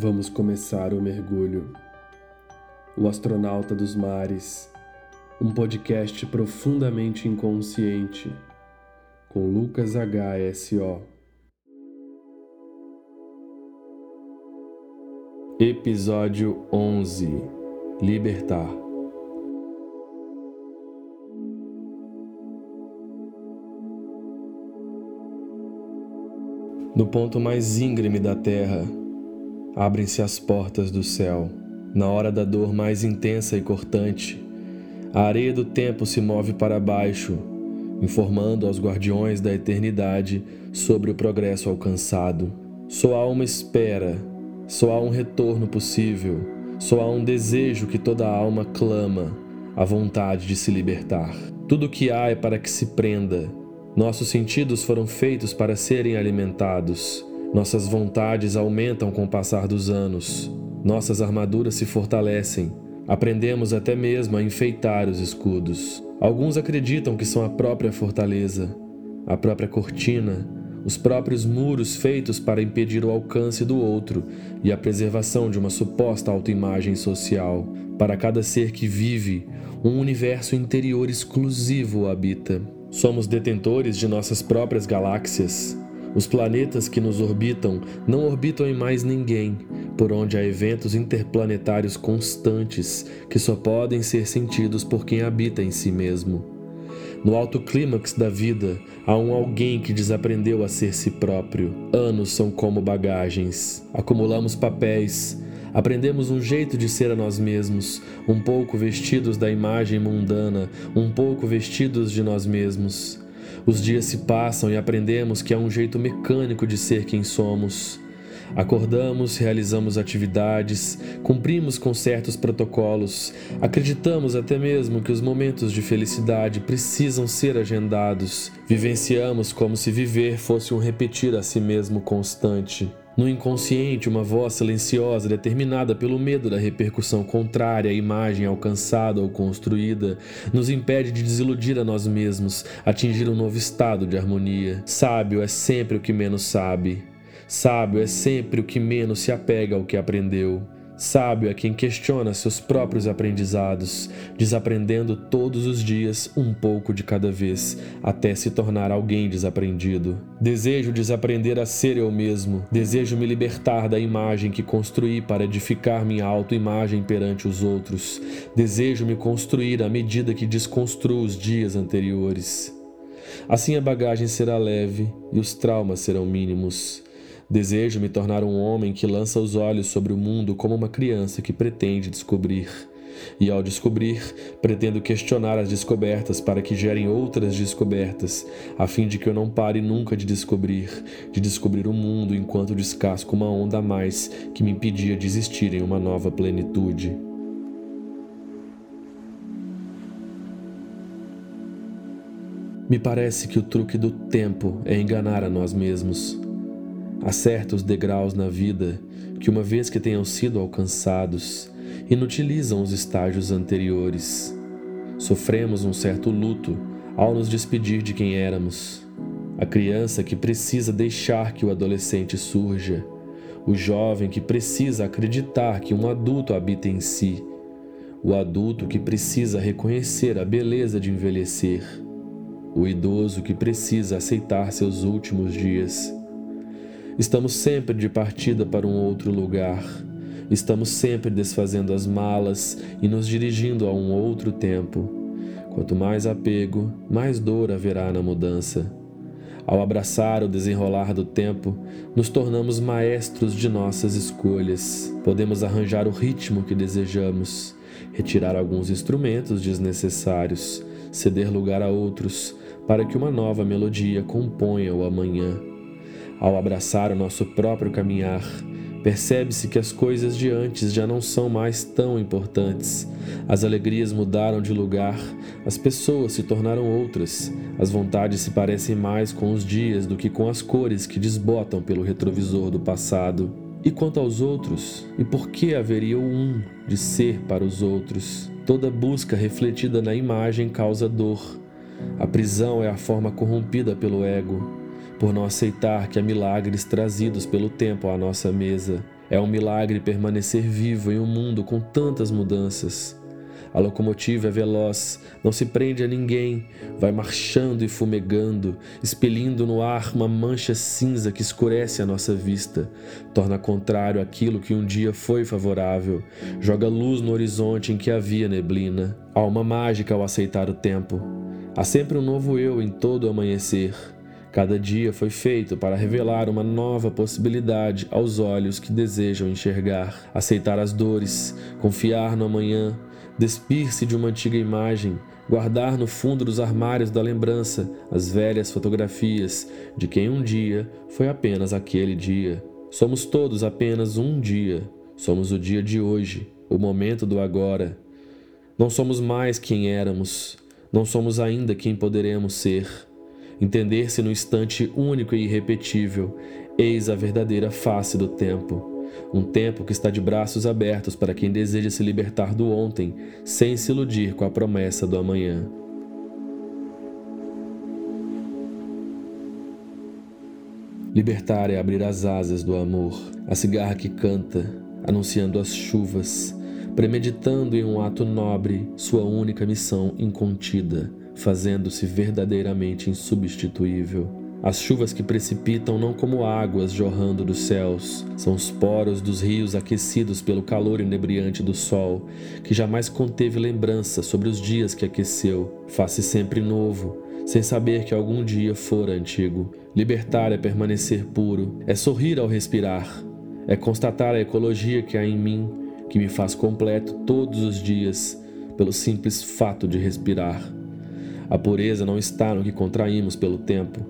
Vamos começar o mergulho. O Astronauta dos Mares, um podcast profundamente inconsciente, com Lucas HSO. Episódio 11 Libertar. No ponto mais íngreme da Terra, abrem-se as portas do céu. Na hora da dor mais intensa e cortante, a areia do tempo se move para baixo, informando aos guardiões da eternidade sobre o progresso alcançado. Só há uma espera, só há um retorno possível, só há um desejo que toda alma clama, a vontade de se libertar. Tudo o que há é para que se prenda. Nossos sentidos foram feitos para serem alimentados. Nossas vontades aumentam com o passar dos anos, nossas armaduras se fortalecem, aprendemos até mesmo a enfeitar os escudos. Alguns acreditam que são a própria fortaleza, a própria cortina, os próprios muros feitos para impedir o alcance do outro e a preservação de uma suposta autoimagem social. Para cada ser que vive, um universo interior exclusivo o habita. Somos detentores de nossas próprias galáxias, os planetas que nos orbitam não orbitam em mais ninguém, por onde há eventos interplanetários constantes que só podem ser sentidos por quem habita em si mesmo. No alto clímax da vida, há um alguém que desaprendeu a ser si próprio. Anos são como bagagens. Acumulamos papéis, aprendemos um jeito de ser a nós mesmos, um pouco vestidos da imagem mundana, um pouco vestidos de nós mesmos. Os dias se passam e aprendemos que é um jeito mecânico de ser quem somos. Acordamos, realizamos atividades, cumprimos com certos protocolos, acreditamos até mesmo que os momentos de felicidade precisam ser agendados, vivenciamos como se viver fosse um repetir a si mesmo constante. No inconsciente, uma voz silenciosa, determinada pelo medo da repercussão contrária à imagem alcançada ou construída, nos impede de desiludir a nós mesmos, atingir um novo estado de harmonia. Sábio é sempre o que menos sabe. Sábio é sempre o que menos se apega ao que aprendeu. Sábio é quem questiona seus próprios aprendizados, desaprendendo todos os dias um pouco de cada vez, até se tornar alguém desaprendido. Desejo desaprender a ser eu mesmo, desejo me libertar da imagem que construí para edificar minha autoimagem perante os outros, desejo me construir à medida que desconstruo os dias anteriores. Assim a bagagem será leve e os traumas serão mínimos. Desejo me tornar um homem que lança os olhos sobre o mundo como uma criança que pretende descobrir. E ao descobrir, pretendo questionar as descobertas para que gerem outras descobertas, a fim de que eu não pare nunca de descobrir, de descobrir o mundo enquanto descasco uma onda a mais que me impedia de existir em uma nova plenitude. Me parece que o truque do tempo é enganar a nós mesmos. Há certos degraus na vida que, uma vez que tenham sido alcançados, inutilizam os estágios anteriores. Sofremos um certo luto ao nos despedir de quem éramos. A criança que precisa deixar que o adolescente surja, o jovem que precisa acreditar que um adulto habita em si, o adulto que precisa reconhecer a beleza de envelhecer, o idoso que precisa aceitar seus últimos dias Estamos sempre de partida para um outro lugar. Estamos sempre desfazendo as malas e nos dirigindo a um outro tempo. Quanto mais apego, mais dor haverá na mudança. Ao abraçar o desenrolar do tempo, nos tornamos maestros de nossas escolhas. Podemos arranjar o ritmo que desejamos, retirar alguns instrumentos desnecessários, ceder lugar a outros, para que uma nova melodia componha o amanhã. Ao abraçar o nosso próprio caminhar, percebe-se que as coisas de antes já não são mais tão importantes. As alegrias mudaram de lugar, as pessoas se tornaram outras, as vontades se parecem mais com os dias do que com as cores que desbotam pelo retrovisor do passado. E quanto aos outros, e por que haveria um de ser para os outros? Toda busca refletida na imagem causa dor. A prisão é a forma corrompida pelo ego por não aceitar que há milagres trazidos pelo tempo à nossa mesa. É um milagre permanecer vivo em um mundo com tantas mudanças. A locomotiva é veloz, não se prende a ninguém, vai marchando e fumegando, expelindo no ar uma mancha cinza que escurece a nossa vista, torna contrário aquilo que um dia foi favorável, joga luz no horizonte em que havia neblina. Há uma mágica ao aceitar o tempo. Há sempre um novo eu em todo amanhecer. Cada dia foi feito para revelar uma nova possibilidade aos olhos que desejam enxergar, aceitar as dores, confiar no amanhã, despir-se de uma antiga imagem, guardar no fundo dos armários da lembrança as velhas fotografias de quem um dia foi apenas aquele dia. Somos todos apenas um dia, somos o dia de hoje, o momento do agora. Não somos mais quem éramos, não somos ainda quem poderemos ser. Entender-se no instante único e irrepetível, eis a verdadeira face do tempo. Um tempo que está de braços abertos para quem deseja se libertar do ontem, sem se iludir com a promessa do amanhã. Libertar é abrir as asas do amor, a cigarra que canta, anunciando as chuvas, premeditando em um ato nobre sua única missão incontida, fazendo-se verdadeiramente insubstituível. As chuvas que precipitam não como águas jorrando dos céus, são os poros dos rios aquecidos pelo calor inebriante do sol, que jamais conteve lembrança sobre os dias que aqueceu, faz-se sempre novo, sem saber que algum dia fora antigo. Libertar é permanecer puro, é sorrir ao respirar, é constatar a ecologia que há em mim, que me faz completo todos os dias, pelo simples fato de respirar. A pureza não está no que contraímos pelo tempo,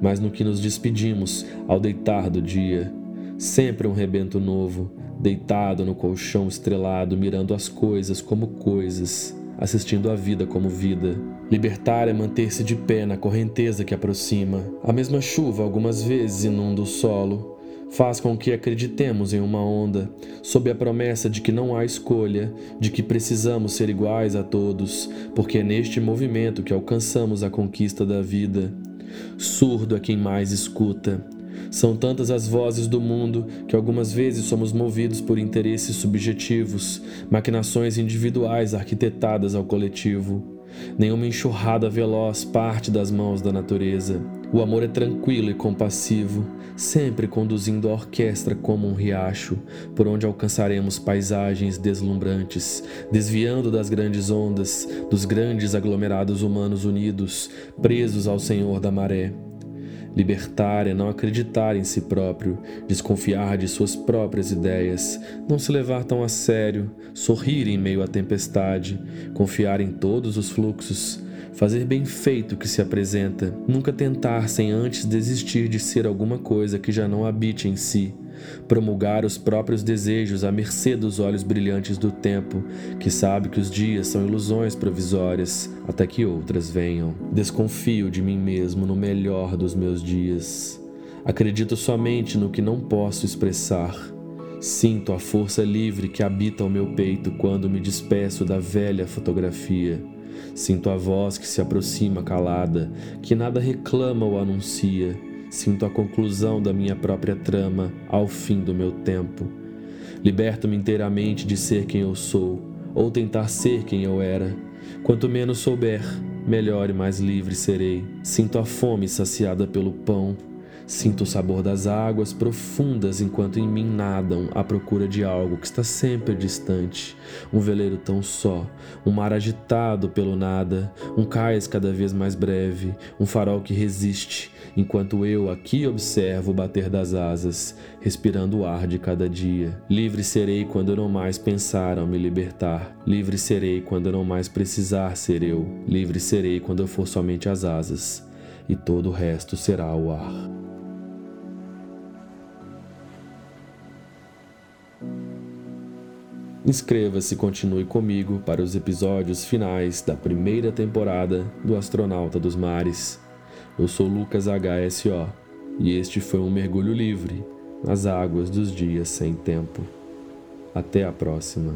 mas no que nos despedimos ao deitar do dia. Sempre um rebento novo, deitado no colchão estrelado, mirando as coisas como coisas, assistindo a vida como vida. Libertar é manter-se de pé na correnteza que aproxima. A mesma chuva algumas vezes inunda o solo, faz com que acreditemos em uma onda, sob a promessa de que não há escolha, de que precisamos ser iguais a todos, porque é neste movimento que alcançamos a conquista da vida. Surdo é quem mais escuta. São tantas as vozes do mundo que algumas vezes somos movidos por interesses subjetivos, maquinações individuais arquitetadas ao coletivo. Nenhuma enxurrada veloz parte das mãos da natureza. O amor é tranquilo e compassivo, sempre conduzindo a orquestra como um riacho, por onde alcançaremos paisagens deslumbrantes, desviando das grandes ondas, dos grandes aglomerados humanos unidos, presos ao Senhor da maré. Libertar é não acreditar em si próprio, desconfiar de suas próprias ideias, não se levar tão a sério, sorrir em meio à tempestade, confiar em todos os fluxos, fazer bem feito o que se apresenta, nunca tentar sem antes desistir de ser alguma coisa que já não habite em si promulgar os próprios desejos à mercê dos olhos brilhantes do tempo, que sabe que os dias são ilusões provisórias até que outras venham. Desconfio de mim mesmo no melhor dos meus dias. Acredito somente no que não posso expressar. Sinto a força livre que habita o meu peito quando me despeço da velha fotografia. Sinto a voz que se aproxima calada, que nada reclama ou anuncia Sinto a conclusão da minha própria trama ao fim do meu tempo. Liberto-me inteiramente de ser quem eu sou, ou tentar ser quem eu era. Quanto menos souber, melhor e mais livre serei. Sinto a fome saciada pelo pão, Sinto o sabor das águas profundas enquanto em mim nadam à procura de algo que está sempre distante. Um veleiro tão só, um mar agitado pelo nada, um cais cada vez mais breve, um farol que resiste, enquanto eu aqui observo o bater das asas, respirando o ar de cada dia. Livre serei quando não mais pensar ao me libertar. Livre serei quando não mais precisar ser eu. Livre serei quando eu for somente as asas. E todo o resto será o ar. Inscreva-se e continue comigo para os episódios finais da primeira temporada do Astronauta dos Mares. Eu sou Lucas HSO e este foi um mergulho livre nas águas dos dias sem tempo. Até a próxima.